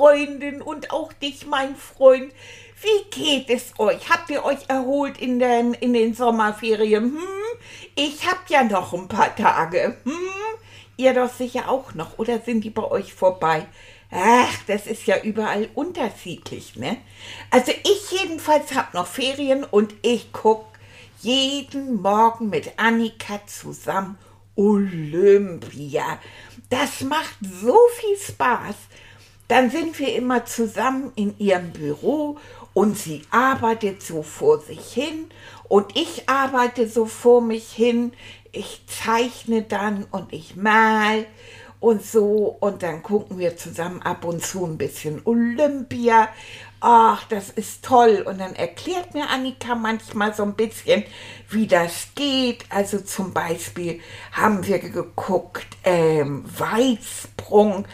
Freundin, und auch dich, mein Freund. Wie geht es euch? Habt ihr euch erholt in den, in den Sommerferien? Hm? Ich hab ja noch ein paar Tage. Hm? Ihr doch sicher auch noch, oder sind die bei euch vorbei? Ach, das ist ja überall unterschiedlich, ne? Also ich jedenfalls hab noch Ferien und ich guck jeden Morgen mit Annika zusammen Olympia. Das macht so viel Spaß. Dann sind wir immer zusammen in ihrem Büro und sie arbeitet so vor sich hin und ich arbeite so vor mich hin. Ich zeichne dann und ich mal und so und dann gucken wir zusammen ab und zu ein bisschen Olympia. Ach, das ist toll. Und dann erklärt mir Annika manchmal so ein bisschen, wie das geht. Also zum Beispiel haben wir geguckt, ähm, Weitsprung,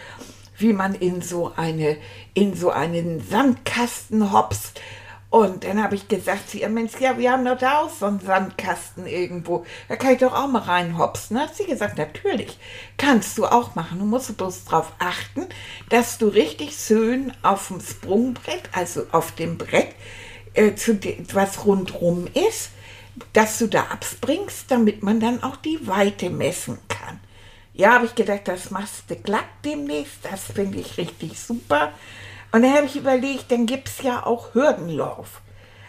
wie man in so eine, in so einen Sandkasten hopst und dann habe ich gesagt zu ihr, Mensch, ja, wir haben doch da auch so einen Sandkasten irgendwo. Da kann ich doch auch mal reinhopsen. Da hat sie gesagt, natürlich, kannst du auch machen. Du musst bloß darauf achten, dass du richtig schön auf dem Sprungbrett, also auf dem Brett, äh, zu was rundrum ist, dass du da abspringst, damit man dann auch die Weite messen kann. Ja, habe ich gedacht, das machst du glatt demnächst. Das finde ich richtig super. Und dann habe ich überlegt, dann gibt es ja auch Hürdenlauf.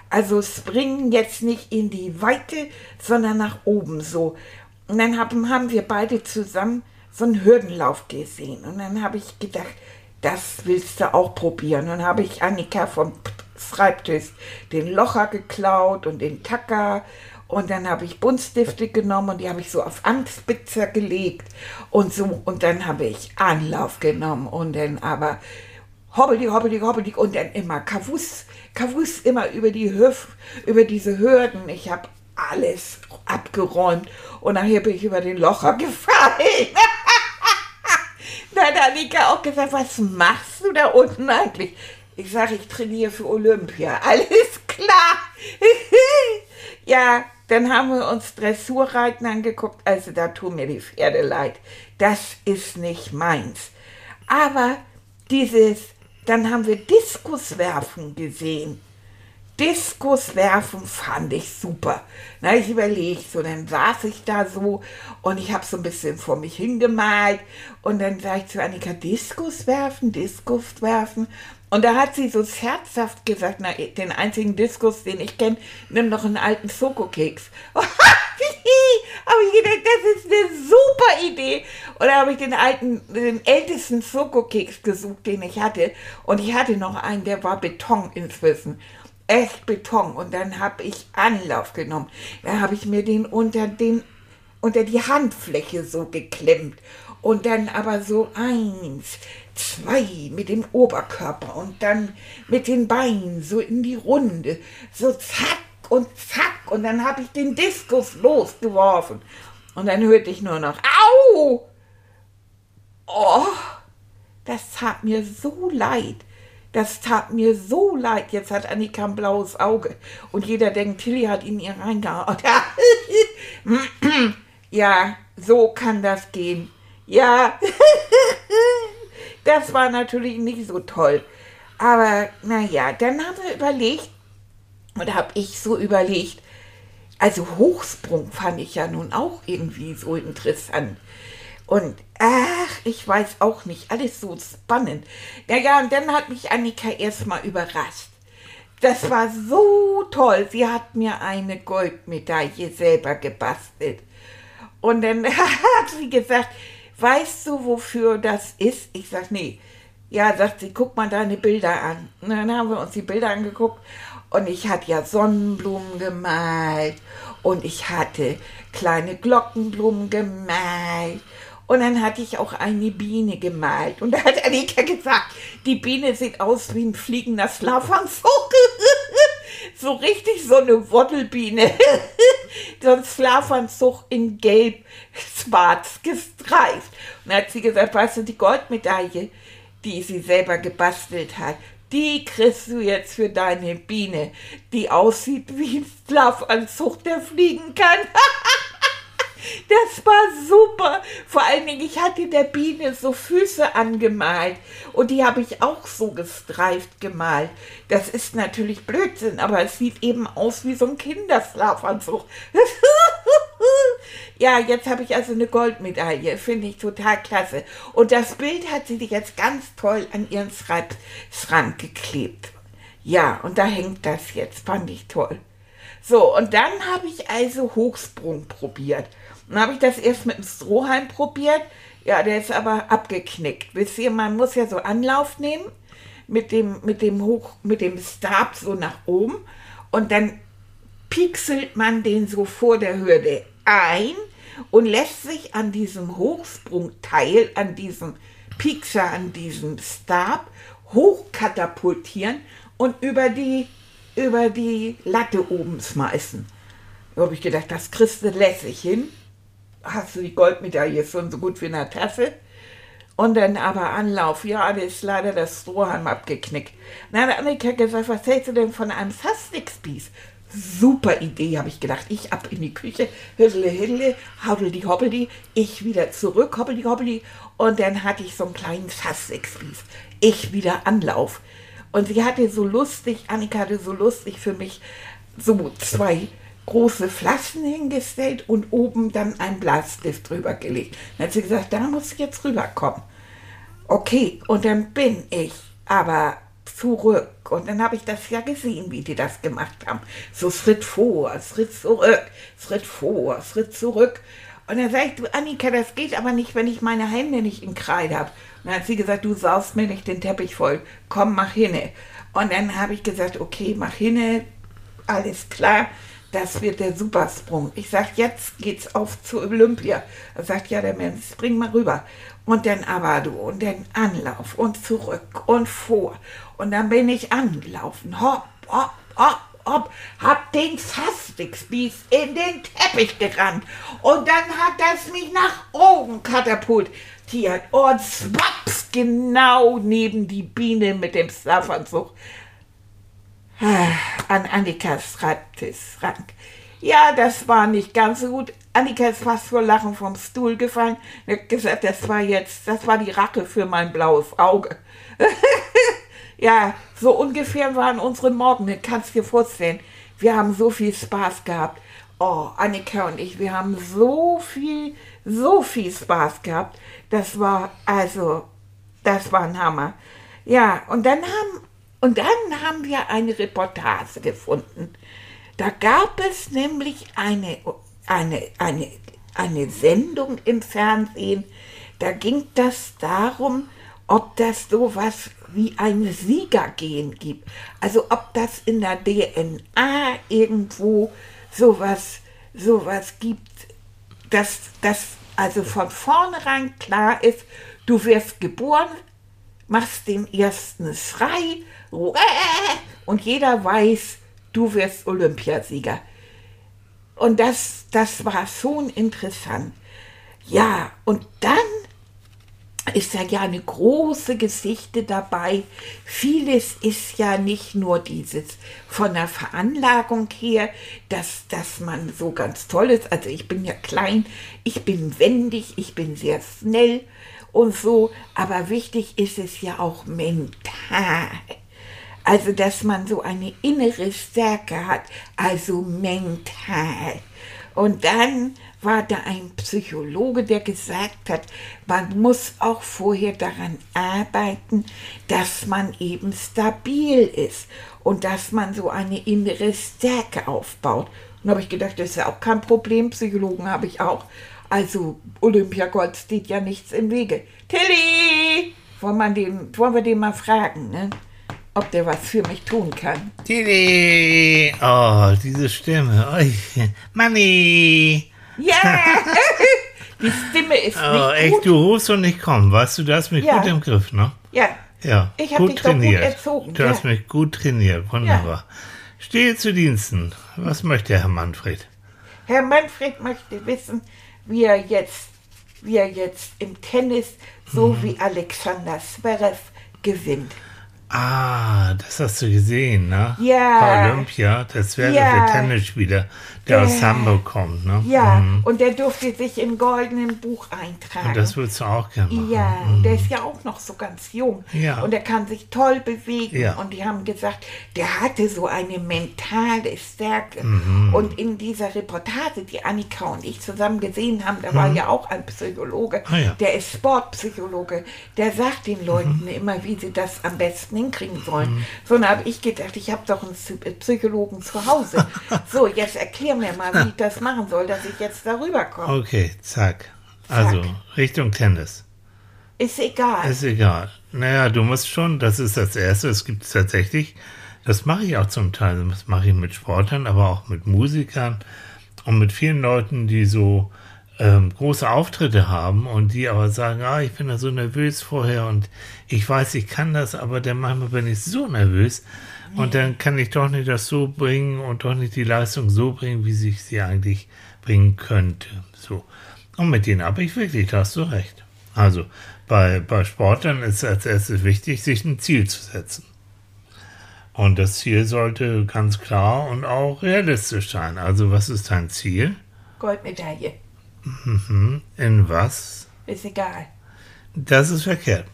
Also springen jetzt nicht in die Weite, sondern nach oben so. Und dann haben, haben wir beide zusammen so einen Hürdenlauf gesehen. Und dann habe ich gedacht, das willst du auch probieren. Und dann habe ich Annika vom Schreibtisch den Locher geklaut und den Tacker. Und dann habe ich Buntstifte genommen und die habe ich so auf Anspitzer gelegt und so. Und dann habe ich Anlauf genommen und dann aber hobbelig, hobbelig, hobbelig und dann immer Kavus, Kavus immer über die Hüf, über diese Hürden. Ich habe alles abgeräumt und nachher bin ich über den Locher gefallen. da hat Annika auch gesagt, was machst du da unten eigentlich? Ich sage, ich trainiere für Olympia. Alles klar. ja, dann haben wir uns Dressurreiten angeguckt. Also da tun mir die Pferde leid. Das ist nicht meins. Aber dieses dann haben wir Diskuswerfen gesehen. Diskuswerfen fand ich super. Na, ich überlege so, dann saß ich da so und ich habe so ein bisschen vor mich hingemalt und dann sage ich zu Annika, Diskuswerfen, Diskuswerfen. Und da hat sie so scherzhaft gesagt, na, den einzigen Diskus, den ich kenne, nimm noch einen alten Schokokeks. habe ich gedacht, das ist eine super Idee. Und da habe ich den alten, den ältesten Schokokeks gesucht, den ich hatte. Und ich hatte noch einen, der war Beton inzwischen. Echt Beton. Und dann habe ich Anlauf genommen. Dann habe ich mir den unter den unter die Handfläche so geklemmt. Und dann aber so eins, zwei mit dem Oberkörper und dann mit den Beinen so in die Runde. So zack und zack. Und dann habe ich den Diskus losgeworfen. Und dann hörte ich nur noch, au! Oh, das tat mir so leid. Das tat mir so leid. Jetzt hat Annika ein blaues Auge. Und jeder denkt, Tilly hat ihn ihr reingehauen. ja, so kann das gehen. Ja, das war natürlich nicht so toll. Aber naja, dann haben wir überlegt, und habe ich so überlegt, also Hochsprung fand ich ja nun auch irgendwie so interessant. Und ach, ich weiß auch nicht, alles so spannend. Naja, und dann hat mich Annika erstmal überrascht. Das war so toll. Sie hat mir eine Goldmedaille selber gebastelt. Und dann hat sie gesagt, weißt du, wofür das ist? Ich sag, nee. Ja, sagt sie, guck mal deine Bilder an. Und dann haben wir uns die Bilder angeguckt Und ich hatte ja Sonnenblumen gemalt und ich hatte kleine Glockenblumen gemalt. Und dann hatte ich auch eine Biene gemalt. Und da hat Annika gesagt, die Biene sieht aus wie ein fliegender Schlafanzug. so richtig so eine Woddelbiene. so ein Schlafanzug in gelb, schwarz gestreift. Und dann hat sie gesagt, weißt du, die Goldmedaille, die sie selber gebastelt hat, die kriegst du jetzt für deine Biene, die aussieht wie ein Schlafanzug, der fliegen kann. Das war super. Vor allen Dingen, ich hatte der Biene so Füße angemalt und die habe ich auch so gestreift gemalt. Das ist natürlich Blödsinn, aber es sieht eben aus wie so ein Kinderschlafanzug. ja, jetzt habe ich also eine Goldmedaille. Finde ich total klasse. Und das Bild hat sie jetzt ganz toll an ihren Schreibschrank geklebt. Ja, und da hängt das jetzt. Fand ich toll. So, und dann habe ich also Hochsprung probiert. Dann habe ich das erst mit dem Strohhalm probiert. Ja, der ist aber abgeknickt. Wisst ihr, man muss ja so Anlauf nehmen mit dem, mit dem Hoch, mit dem Stab so nach oben und dann pixelt man den so vor der Hürde ein und lässt sich an diesem Hochsprungteil, an diesem Piekser, an diesem Stab hochkatapultieren und über die, über die Latte oben schmeißen. Da habe ich gedacht, das kriegst du lässig hin hast du die Goldmedaille schon so gut wie in der Tasse. Und dann aber Anlauf, ja, da ist leider das Strohhalm abgeknickt. Na, der Annika gesagt, was hältst du denn von einem Sastix-Spieß? Super Idee, habe ich gedacht. Ich ab in die Küche, hüddle, hüddle, hobbeli, hobbeli, ich wieder zurück, hobbeli, hobbeli. Und dann hatte ich so einen kleinen Sastix-Spieß. Ich wieder Anlauf. Und sie hatte so lustig, Annika hatte so lustig für mich so zwei große Flaschen hingestellt und oben dann ein Bleistift drüber gelegt. Dann hat sie gesagt, da muss ich jetzt rüberkommen. Okay, und dann bin ich aber zurück. Und dann habe ich das ja gesehen, wie die das gemacht haben. So Schritt vor, Schritt zurück, Schritt vor, Schritt zurück. Und dann sage ich, du Annika, das geht aber nicht, wenn ich meine Hände nicht in Kreide habe. Und dann hat sie gesagt, du saust mir nicht den Teppich voll. Komm, mach hinne. Und dann habe ich gesagt, okay, mach hinne, alles klar das wird der Supersprung. Ich sage, jetzt geht's auf zu Olympia. Er sagt, ja, der Mensch, spring mal rüber. Und dann aber du und dann Anlauf und zurück und vor. Und dann bin ich angelaufen. Hopp, hopp, hopp, hopp. Hab den Fastikspieß in den Teppich gerannt. Und dann hat das mich nach oben katapultiert. Und zwaps, genau neben die Biene mit dem Schlafanzug an Annikas Schreibtischschrank. Ja, das war nicht ganz so gut. Annika ist fast vor Lachen vom Stuhl gefallen. Er hat gesagt, das war jetzt, das war die Rache für mein blaues Auge. ja, so ungefähr waren unsere Morgen. Kannst dir vorstellen. Wir haben so viel Spaß gehabt. Oh, Annika und ich, wir haben so viel, so viel Spaß gehabt. Das war, also, das war ein Hammer. Ja, und dann haben und dann haben wir eine Reportage gefunden. Da gab es nämlich eine, eine, eine, eine Sendung im Fernsehen, da ging das darum, ob das sowas wie ein Siegergehen gibt. Also ob das in der DNA irgendwo sowas, sowas gibt, dass das also von vornherein klar ist, du wirst geboren, machst den ersten Schrei und jeder weiß, du wirst Olympiasieger. Und das, das war schon interessant. Ja, und dann ist ja ja eine große Geschichte dabei. Vieles ist ja nicht nur dieses von der Veranlagung her, dass, dass man so ganz toll ist. Also ich bin ja klein, ich bin wendig, ich bin sehr schnell und so. Aber wichtig ist es ja auch mental. Also, dass man so eine innere Stärke hat, also mental. Und dann war da ein Psychologe, der gesagt hat, man muss auch vorher daran arbeiten, dass man eben stabil ist und dass man so eine innere Stärke aufbaut. Und habe ich gedacht, das ist ja auch kein Problem, Psychologen habe ich auch. Also Olympiagold steht ja nichts im Wege. Tilly! Wollen wir den, wollen wir den mal fragen, ne? Ob der was für mich tun kann. Didi! Oh, diese Stimme. Manni! Ja! Die Stimme ist Oh, nicht echt, gut. du rufst und ich komme. Weißt du, du hast mich Ja. gut im Griff, ne? Ja, Ja, Ich hab gut dich doch gut trainiert. erzogen, Du ja. hast mich gut trainiert, wunderbar. Stehe zu Diensten. Was möchte Herr Manfred? Herr Manfred möchte wissen, wie er jetzt, wie er jetzt im Tennis so Mhm. wie Alexander Zverev gewinnt. Ah, das hast du gesehen, ne? Ja. Olympia, das wäre Ja. der Tennisspieler, der aus Ja. Hamburg kommt, ne? Ja, Mhm. und der durfte sich im goldenen Buch eintragen. Und das würdest du auch gerne machen. Ja, der ist ja auch noch so ganz jung. Ja. Und er kann sich toll bewegen. Ja. Und die haben gesagt, der hatte so eine mentale Stärke. Mhm. Und in dieser Reportage, die Annika und ich zusammen gesehen haben, da war ja auch ein Psychologe, Mhm. Ah, der ist Sportpsychologe, der sagt den Leuten immer, wie sie das am besten hinkriegen sollen. Mhm. So, dann habe ich gedacht, ich habe doch einen Psy- Psychologen zu Hause. so, jetzt erklär mir mal, wie ich das machen soll, dass ich jetzt darüber komme. Okay, zack. Also, Richtung Tennis. Ist egal. Ist egal. Naja, du musst schon, das ist das Erste, es gibt tatsächlich, das mache ich auch zum Teil, das mache ich mit Sportlern, aber auch mit Musikern und mit vielen Leuten, die so ähm, große Auftritte haben und die aber sagen, ah, ich bin da so nervös vorher und ich weiß, ich kann das, aber dann manchmal bin ich so nervös und dann kann ich doch nicht das so bringen und doch nicht die Leistung so bringen, wie sich sie eigentlich bringen könnte. So. Und mit denen habe ich wirklich, da hast du recht. Also bei, bei Sportlern ist als erstes wichtig, sich ein Ziel zu setzen. Und das Ziel sollte ganz klar und auch realistisch sein. Also was ist dein Ziel? Goldmedaille. Mhm. In was? Ist egal. Das ist verkehrt.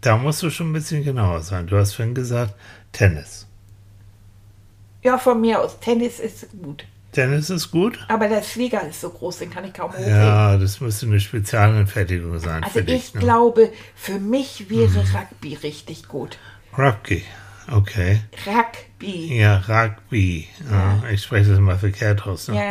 Da musst du schon ein bisschen genauer sein. Du hast vorhin gesagt, Tennis. Ja, von mir aus. Tennis ist gut. Tennis ist gut? Aber der Schläger ist so groß, den kann ich kaum hochheben. Ja, das müsste eine Spezialanfertigung sein also für dich. ich Ne? glaube, für mich wäre Rugby richtig gut. Rugby. Okay. Rugby. Ja, Rugby. Ja, ich spreche das mal verkehrt aus. Ne? Ja.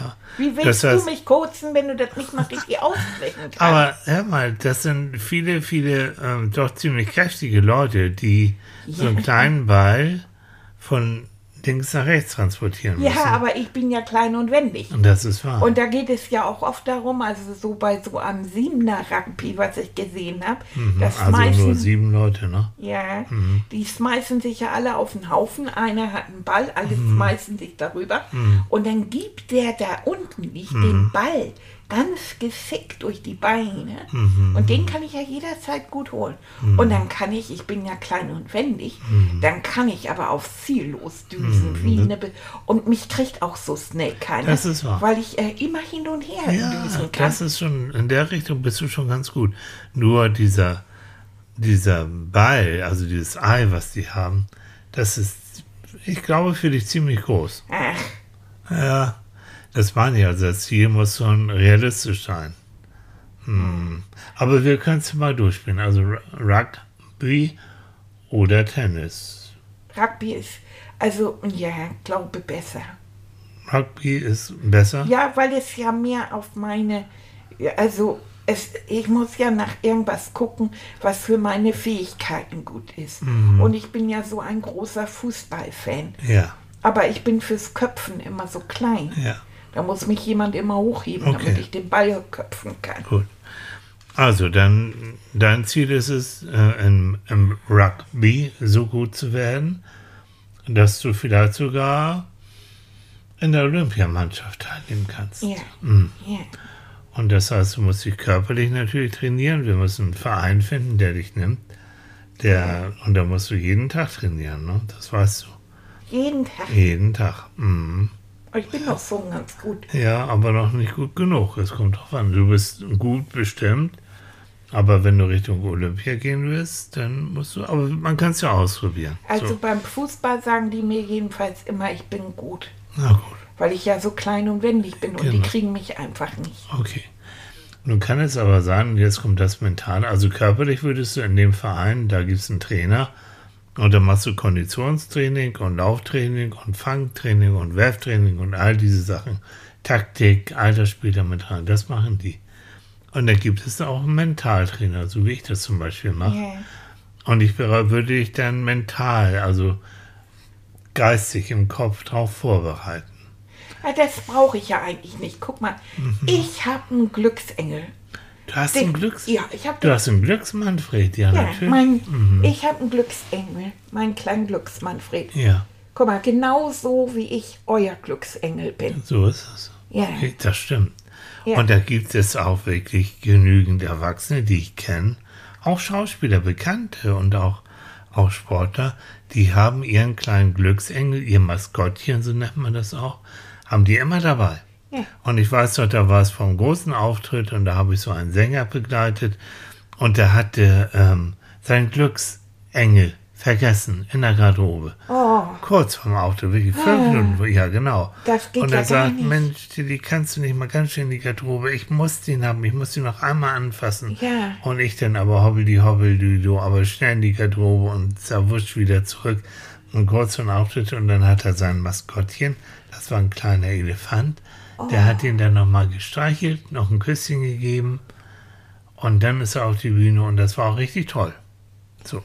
Ja. Wie Das willst heißt- du mich kurzen, wenn du das nicht mal richtig aussprechen kannst? Aber hör mal, das sind viele, viele ähm, doch ziemlich kräftige Leute, die so einen Ja. kleinen Ball von links nach rechts transportieren müssen. ja, aber ich bin ja klein und wendig. Und das ist wahr. Und da geht es ja auch oft darum, also so bei so einem Siebener Rugby, was ich gesehen habe, das also nur schmeißen, sieben Leute, ne? ja, die schmeißen sich ja alle auf den Haufen. Einer hat einen Ball, alle Mhm. schmeißen sich darüber. Und dann gibt der da unten den Mhm. Ball ganz geschickt durch die Beine. Mhm. Und den kann ich ja jederzeit gut holen. Und dann kann ich, ich bin ja klein und wendig, Mhm. dann kann ich aber aufs Ziel losdüsen. Wie eine Be und mich kriegt auch so schnell keiner. Das ist wahr. Weil ich äh, immer hin und her Ja, düsen kann. das ist schon, in der Richtung bist du schon ganz gut. Nur dieser, dieser Ball, also dieses Ei, was die haben, das ist, ich glaube, für dich ziemlich groß. Ach, Ja, das meine ich. Also das Ziel muss schon realistisch sein. Hm. Aber wir können es mal durchspielen. Also Ru- Rugby oder Tennis. Rugby ist, also, ja, glaube besser. Rugby ist besser. Ja, weil es ja mehr auf meine, also es, ich muss ja nach irgendwas gucken, was für meine Fähigkeiten gut ist. Mhm. Und ich bin ja so ein großer Fußballfan. Ja, Aber ich bin fürs Köpfen immer so klein. ja, Da muss mich jemand immer hochheben, Okay. damit ich den Ball köpfen kann. gut. Also dann, dein Ziel ist es, äh, im, im Rugby so gut zu werden, dass du vielleicht sogar in der Olympiamannschaft teilnehmen kannst. Ja. Mhm. ja. Und das heißt, du musst dich körperlich natürlich trainieren. Wir müssen einen Verein finden, der dich nimmt. Der, und da musst du jeden Tag trainieren, ne? Das weißt du. Jeden Tag. Jeden Tag. Mhm. Ich bin noch so ganz gut. Ja, aber noch nicht gut genug. Es kommt drauf an. Du bist gut bestimmt, aber wenn du Richtung Olympia gehen willst, dann musst du. Aber man kann es ja ausprobieren. Also so. beim Fußball sagen die mir jedenfalls immer, ich bin gut. Na gut. Weil ich ja so klein und wendig bin und die Genau. kriegen mich einfach nicht. Okay. Nun kann es aber sein, und jetzt kommt das Mentale, also körperlich würdest du in dem Verein, da gibt es einen Trainer und dann machst du Konditionstraining und Lauftraining und Fangtraining und Werftraining und all diese Sachen. Taktik, das spielt damit rein, das machen die. Und dann gibt es auch einen Mentaltrainer, so wie ich das zum Beispiel mache. Ja. Und ich würde dich dann mental, also geistig im Kopf drauf vorbereiten. Ja, das brauche ich ja eigentlich nicht. Guck mal, Mhm. ich habe einen Glücksengel. Du hast Den- einen Glücks... Ja, ich habe Du hast einen Glücksmanfred, ja, ja, natürlich. mein, ich habe einen Glücksengel, meinen kleinen Glücksmanfred. Ja, Guck mal, genau so wie ich euer Glücksengel bin. so ist es. Ja. Okay, das stimmt. Ja. Und da gibt es auch wirklich genügend Erwachsene, die ich kenne, auch Schauspieler, Bekannte und auch, auch Sportler, die haben ihren kleinen Glücksengel, ihr Maskottchen, so nennt man das auch, haben die immer dabei. Ja. Und ich weiß noch, da war es vom großen Auftritt und da habe ich so einen Sänger begleitet und der hatte ähm, seinen Glücksengel vergessen in der Garderobe. Oh, Kurz vorm Auto, wirklich fünf Minuten, ja genau. Das geht Und ja er gar sagt, nicht. Mensch, die kannst du nicht mal ganz schön in die Garderobe. Ich muss den haben, ich muss den noch einmal anfassen. Ja. Und ich dann aber hobbel die hobbel die du, aber schnell in die Garderobe und zerwurscht wieder zurück. Und kurz vor dem Auftritt und dann hat er sein Maskottchen, das war ein kleiner Elefant, der hat ihn dann nochmal gestreichelt, noch ein Küsschen gegeben und dann ist er auf die Bühne und das war auch richtig toll. So.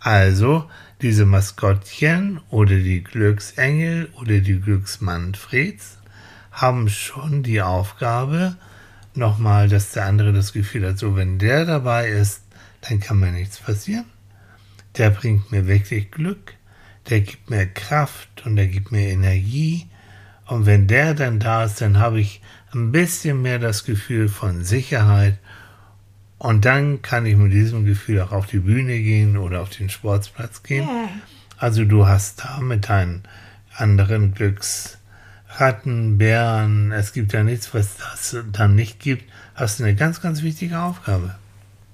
Also, diese Maskottchen oder die Glücksengel oder die Glücksmanfreds haben schon die Aufgabe, nochmal, dass der andere das Gefühl hat, so wenn der dabei ist, dann kann mir nichts passieren. Der bringt mir wirklich Glück, der gibt mir Kraft und der gibt mir Energie. Und wenn der dann da ist, dann habe ich ein bisschen mehr das Gefühl von Sicherheit und dann kann ich mit diesem Gefühl auch auf die Bühne gehen oder auf den Sportplatz gehen. ja. Also du hast da mit deinen anderen Glücksratten, Bären, es gibt ja nichts, was das dann nicht gibt, hast du eine ganz, ganz wichtige Aufgabe.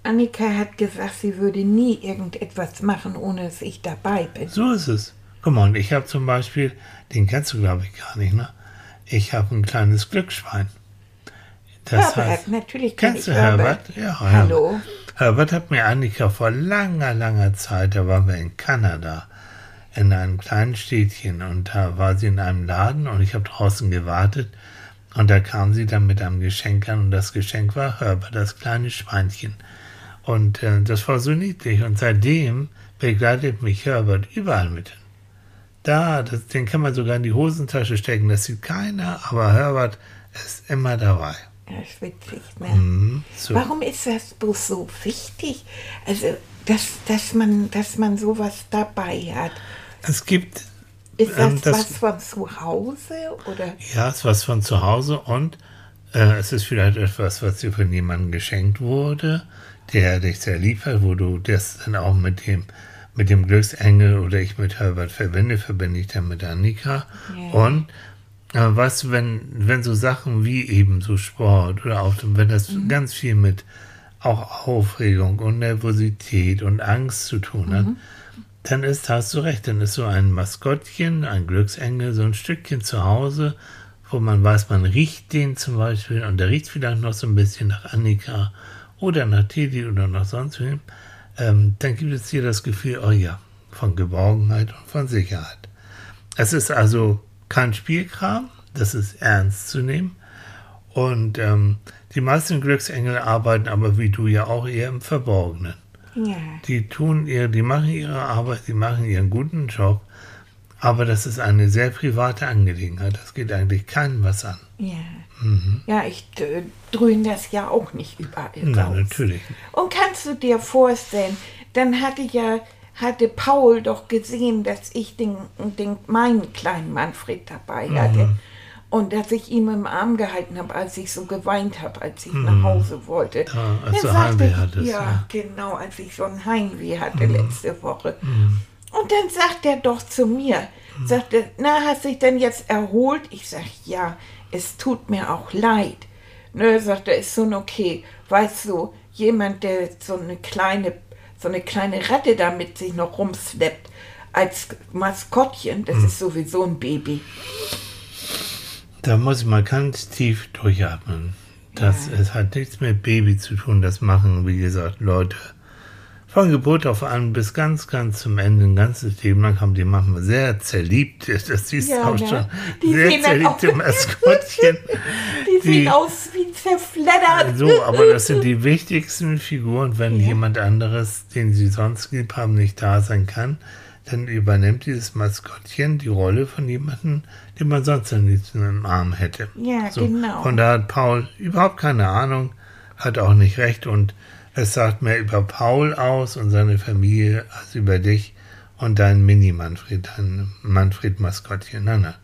Annika hat gesagt, sie würde nie irgendetwas machen, ohne dass ich dabei bin. So ist es. Guck mal, und ich habe zum Beispiel, den kennst du glaube ich gar nicht, ne? Ich habe ein kleines Glücksschwein. Das Herbert, heißt, natürlich kenn kennst ich du Herbert? Herbert. Ja, Hallo. Herbert. Hat mir Annika vor langer, langer Zeit, da waren wir in Kanada, in einem kleinen Städtchen und da war sie in einem Laden und ich habe draußen gewartet und da kam sie dann mit einem Geschenk an und das Geschenk war Herbert, das kleine Schweinchen. Und äh, das war so niedlich und seitdem begleitet mich Herbert überall mit. Da, das, den kann man sogar in die Hosentasche stecken, das sieht keiner, aber Herbert ist immer dabei. Das ist witzig, ne? Mhm, so. Warum ist das bloß so wichtig? Also, dass, dass, man, dass man sowas dabei hat. Es gibt Ist das, Ähm, das- was von zu Hause oder? Ja, es ist was von zu Hause und äh, es ist vielleicht etwas, was dir von jemandem geschenkt wurde, der dich sehr lieb hat, wo du das dann auch mit dem, mit dem Glücksengel oder ich mit Herbert verbinde, verbinde ich dann mit Annika. Ja. Und äh, du, wenn, wenn so Sachen wie eben so Sport oder auch wenn das ganz viel mit auch Aufregung und Nervosität und Angst zu tun hat, dann ist, hast du recht, dann ist so ein Maskottchen, ein Glücksengel, so ein Stückchen zu Hause, wo man weiß, man riecht den zum Beispiel und der riecht vielleicht noch so ein bisschen nach Annika oder nach Teddy oder nach sonst wem, ähm, dann gibt es hier das Gefühl, oh ja, von Geborgenheit und von Sicherheit. Es ist also kein Spielkram, das ist ernst zu nehmen. Und ähm, die meisten Glücksengel arbeiten aber wie du ja auch eher im Verborgenen. Ja. Die tun ihr, die machen ihre Arbeit, die machen ihren guten Job, aber das ist eine sehr private Angelegenheit. Das geht eigentlich keinem was an. Ja. Ja, ich äh, dröhne das ja auch nicht überall Na, raus. natürlich nicht. Und kannst du dir vorstellen, dann hatte ja, hatte Paul doch gesehen, dass ich den, den meinen kleinen Manfred dabei Mhm. hatte. Und dass ich ihn im Arm gehalten habe, als ich so geweint habe, als ich nach Hause wollte. Ja, Mhm. als Dann du sagte ich- hattest, Ja, ja. genau, als ich so ein Heimweh hatte Mhm. letzte Woche. Und dann sagt er doch zu mir, sagte, na, hast dich denn jetzt erholt? Ich sag, ja, es tut mir auch leid. Ne, sagt er, ist schon okay. Weißt du, jemand, der so eine kleine, so eine kleine Ratte da mit sich noch rumschleppt, als Maskottchen, das ist sowieso ein Baby. Da muss ich mal ganz tief durchatmen. Das es hat nichts mit Baby zu tun. Das machen, wie gesagt, Leute Von Geburt auf an bis ganz, ganz zum Ende, ein ganzes Leben lang haben die manchmal sehr zerliebt, das siehst du Ja, auch ne? schon, Die sehr zerliebte Maskottchen. Die, Die- sehen aus wie zerfleddert. So, aber das sind die wichtigsten Figuren. Wenn Ja. jemand anderes, den sie sonst lieb haben, nicht da sein kann, dann übernimmt dieses Maskottchen die Rolle von jemandem, den man sonst am liebsten im Arm hätte. Ja, So, genau. Von da hat Paul überhaupt keine Ahnung, hat auch nicht recht und es sagt mehr über Paul aus und seine Familie als über dich und dein Mini-Manfred, dein Manfred-Maskottchen. Nein, nein.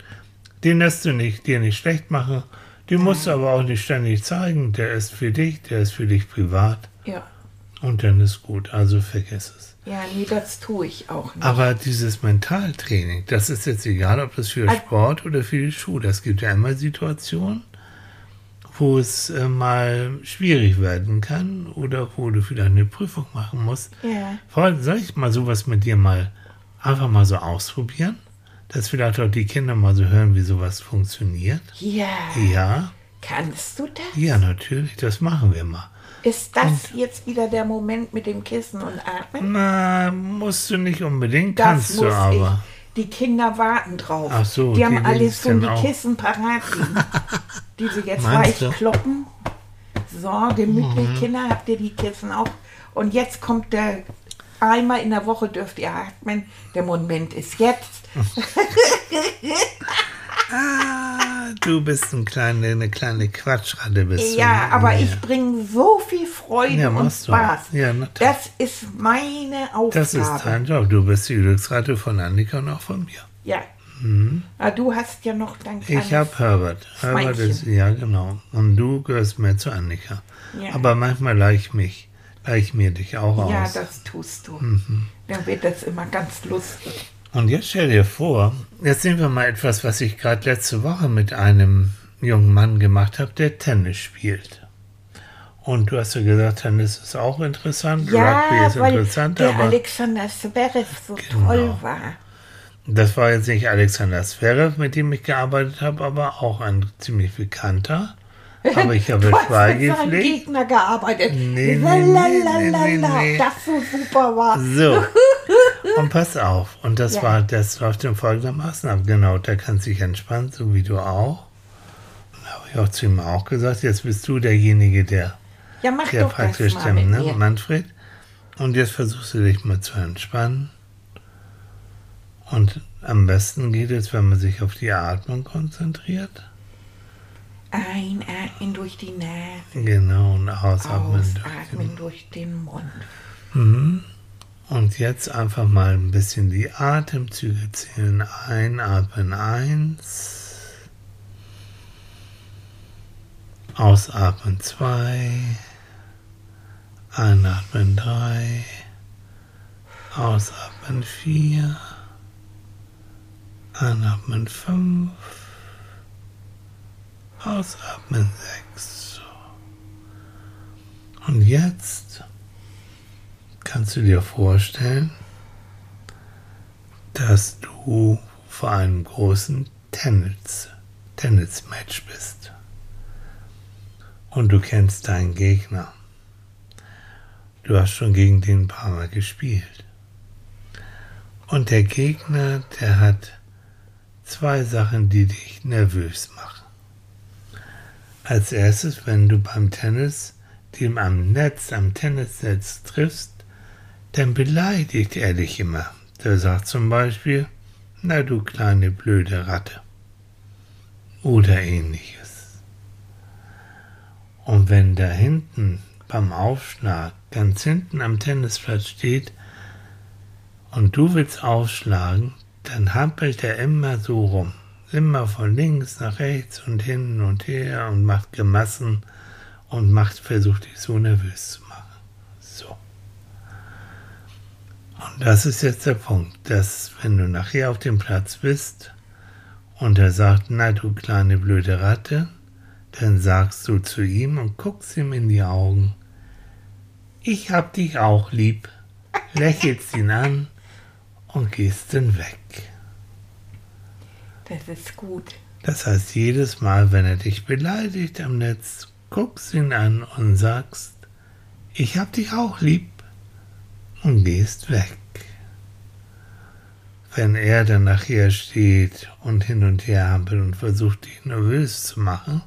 Den lässt du nicht, dir nicht schlecht machen. Den musst du aber auch nicht ständig zeigen. Der ist für dich, der ist für dich privat Ja. und dann ist gut. Also vergiss es. ja, nee, das tue ich auch nicht. Aber dieses Mentaltraining, das ist jetzt egal, ob das für Also- Sport oder für die Schule. Es gibt ja immer Situationen, wo es äh, mal schwierig werden kann oder wo du vielleicht eine Prüfung machen musst. Ja. Freund, soll ich mal sowas mit dir mal einfach mal so ausprobieren? Dass vielleicht auch die Kinder mal so hören, wie sowas funktioniert. Ja. Ja, Kannst du das? ja, natürlich, das machen wir mal. Ist das jetzt wieder der Moment mit dem Kissen und Atmen? Na, musst du nicht unbedingt, Das kannst du aber. ich. Die Kinder warten drauf. Ach so, die haben alles es schon die auch. Kissen parat liegen. die sie jetzt Meinst weich du? kloppen. So, gemütlich, Mhm. Kinder, habt ihr die Kissen auch. Und jetzt kommt der, einmal in der Woche dürft ihr atmen. Der Moment ist jetzt. Ah, du bist ein kleine, eine kleine Quatschratte. Bist du. Ja, aber ich bringe so viel Freude Ja, und. Spaß. Ja, das ist meine Aufgabe. Das ist dein Job. Du bist die Glücksratte von Annika und auch von mir. Ja. Ah, du hast ja noch dein Ich habe Herbert. Herbert ist, ja genau. Und du gehörst mehr zu Annika. Ja. Aber manchmal leih ich mich, leih ich mir dich auch Ja, aus. das tust du. Mhm. Dann wird das immer ganz lustig. Und jetzt stell dir vor, jetzt sehen wir mal etwas, was ich gerade letzte Woche mit einem jungen Mann gemacht habe, der Tennis spielt. Und du hast ja gesagt, Tennis ist auch interessant, Rugby Ja, ist weil interessant, der aber Alexander Zverev so Genau. toll war. das war jetzt nicht Alexander Zverev, mit dem ich gearbeitet habe, aber auch ein ziemlich bekannter. Aber ich habe Schweigepflicht. Gegner gearbeitet. Nee, nee, Lalalala, nee, nee, nee. Das so super war. So. Und pass auf. Und das Ja. war, das läuft in folgendermaßen ab. Genau, der kann sich entspannen, so wie du auch. Und da habe ich auch zu ihm auch gesagt, jetzt bist du derjenige, der, Ja, der praktisch mit ne. Manfred. Und jetzt versuchst du dich mal zu entspannen. Und am besten geht es, wenn man sich auf die Atmung konzentriert. Einatmen durch die Nase, Genau, und ausatmen. durch den ausatmen durch den Mund. Mhm. Und jetzt einfach mal ein bisschen die Atemzüge zählen. Einatmen eins. Ausatmen zwei. Einatmen drei. Ausatmen vier. Einatmen fünf. Ausatmen sechs. Und jetzt kannst du dir vorstellen, dass du vor einem großen Tennis, Tennismatch bist. Und du kennst deinen Gegner. Du hast schon gegen den ein paar Mal gespielt. Und der Gegner, der hat zwei Sachen, die dich nervös machen. Als erstes, wenn du beim Tennis den am Netz, am Tennisnetz triffst, dann beleidigt er dich immer. Der sagt zum Beispiel, na du kleine blöde Ratte. Oder ähnliches. Und wenn da hinten beim Aufschlag ganz hinten am Tennisplatz steht und du willst aufschlagen, dann hampelt er immer so rum. Immer von links nach rechts und hin und her und macht Gemassen und macht, versucht dich so nervös zu machen. So. Und das ist jetzt der Punkt, dass wenn du nachher auf dem Platz bist und er sagt, na du kleine blöde Ratte, dann sagst du zu ihm und guckst ihm in die Augen, ich hab dich auch lieb, lächelst ihn an und gehst dann weg. Das ist gut. Das heißt, jedes Mal, wenn er dich beleidigt am Netz, guckst ihn an und sagst, ich hab dich auch lieb und gehst weg. Wenn er dann nachher steht und hin und her hampelt und versucht, dich nervös zu machen,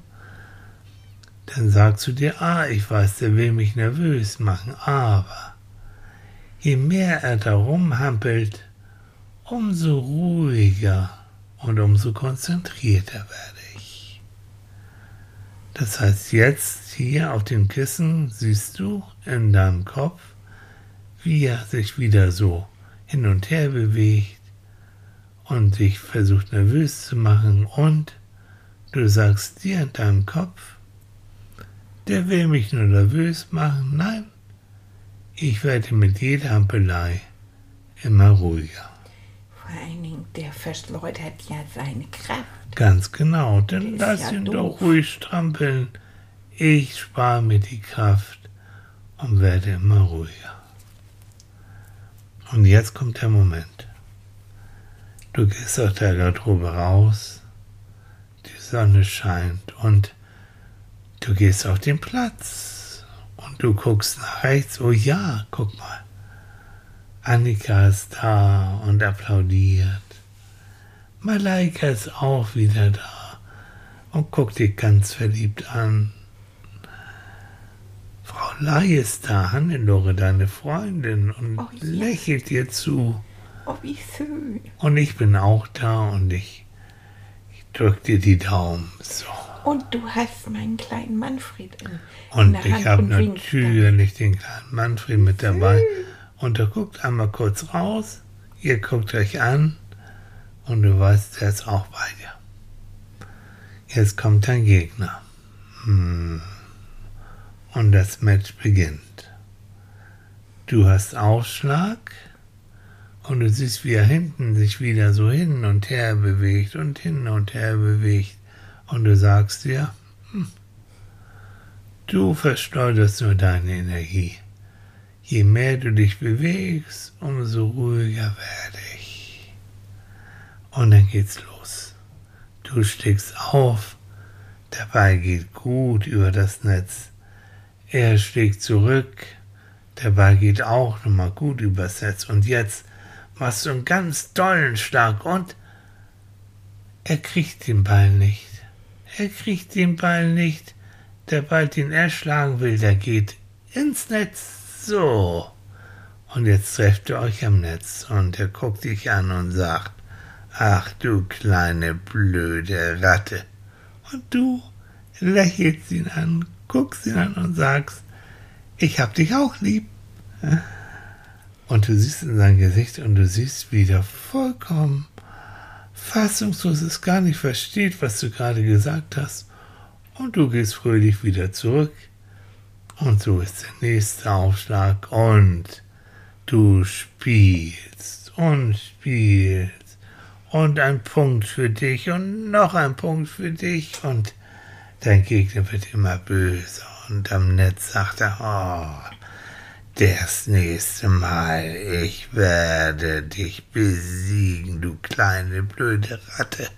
dann sagst du dir, ah, ich weiß, der will mich nervös machen, aber je mehr er darum hampelt, umso ruhiger und umso konzentrierter werde ich. Das heißt, jetzt hier auf dem Kissen siehst du in deinem Kopf, wie er sich wieder so hin und her bewegt und sich versucht nervös zu machen und du sagst dir in deinem Kopf, der will mich nur nervös machen. Nein, ich werde mit jeder Ampelei immer ruhiger. Vor allen Dingen, der verschleudert ja seine Kraft. Ganz genau, dann Der lass ja ihn doof. doch ruhig strampeln. Ich spare mir die Kraft und werde immer ruhiger. Und jetzt kommt der Moment. Du gehst aus der Garderobe raus, die Sonne scheint und du gehst auf den Platz und du guckst nach rechts. Oh ja, guck mal. Annika ist da und applaudiert. Malaika ist auch wieder da und guckt dich ganz verliebt an. Frau Lai ist da, Hannelore, deine Freundin, und Oh ja. lächelt dir zu. Oh, wie schön. Und ich bin auch da und ich, ich drück dir die Daumen. So. Und du hast meinen kleinen Manfred in, in Und der ich habe natürlich den kleinen Manfred mit dabei. Und er guckt einmal kurz raus, ihr guckt euch an und du weißt, der ist auch bei dir. Jetzt kommt dein Gegner. Hm. Und das Match beginnt. Du hast Aufschlag und du siehst, wie er hinten sich wieder so hin und her bewegt und hin und her bewegt. Und du sagst dir, Du verschleuderst nur deine Energie. Je mehr du dich bewegst, umso ruhiger werde ich. Und dann geht's los. Du steckst auf, Ball geht gut über das Netz. Er schlägt zurück, der Ball geht auch nochmal gut übers Netz. Und jetzt machst du einen ganz tollen Schlag und er kriegt den Ball nicht. Er kriegt den Ball nicht. Der Ball, den er schlagen will, der geht ins Netz. So. Und jetzt trefft ihr euch am Netz und er guckt dich an und sagt, ach du kleine blöde Ratte. Und du lächelst ihn an, guckst ihn an und sagst, ich hab dich auch lieb. Und du siehst in sein Gesicht und du siehst wieder vollkommen fassungslos es gar nicht versteht, was du gerade gesagt hast. Und du gehst fröhlich wieder zurück. Und so ist der nächste Aufschlag. Und du spielst und spielst. Und ein Punkt für dich und noch ein Punkt für dich. Und dein Gegner wird immer böser. Und am Netz sagt er, oh, das nächste Mal, ich werde dich besiegen, du kleine blöde Ratte.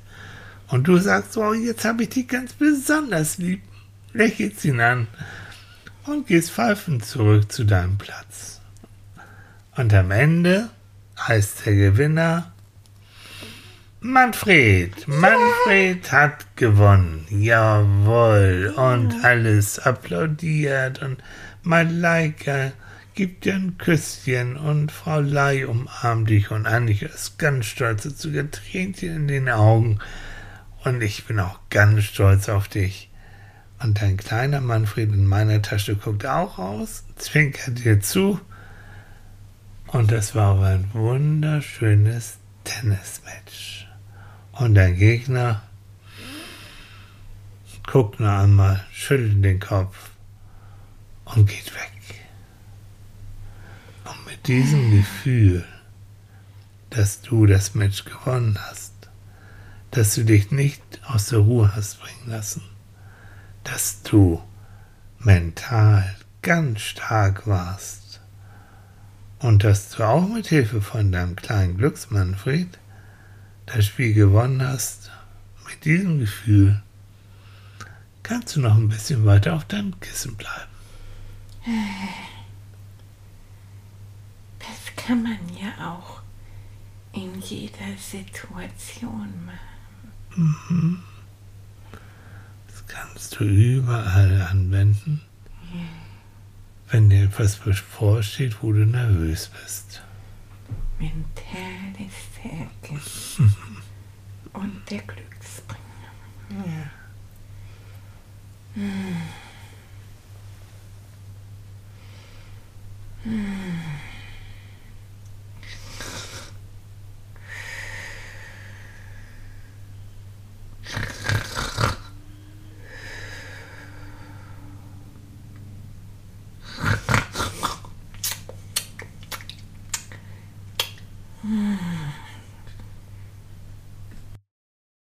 Und du sagst, oh, jetzt habe ich dich ganz besonders lieb. Lächelst ihn an und gehst pfeifend zurück zu deinem Platz. Und am Ende heißt der Gewinner Manfred. Manfred hat gewonnen. Jawohl. Und alles applaudiert und Malaika gibt dir ein Küsschen und Frau Lai umarmt dich und Annika ist ganz stolz dazu, Tränchen in den Augen. Und ich bin auch ganz stolz auf dich. Und dein kleiner Manfred in meiner Tasche guckt auch raus, zwinkert dir zu. Und das war aber ein wunderschönes Tennismatch. Und dein Gegner guckt nur einmal, schüttelt den Kopf und geht weg. Und mit diesem Gefühl, dass du das Match gewonnen hast, dass du dich nicht aus der Ruhe hast bringen lassen, dass du mental ganz stark warst und dass du auch mit Hilfe von deinem kleinen Glücksmanfred das Spiel gewonnen hast, mit diesem Gefühl kannst du noch ein bisschen weiter auf deinem Kissen bleiben. kann man ja auch in jeder Situation machen. Das kannst du überall anwenden, wenn dir etwas bevorsteht, wo du nervös bist. Mentale Stärke und der Glücksbringer. Ja. Hm. Hm.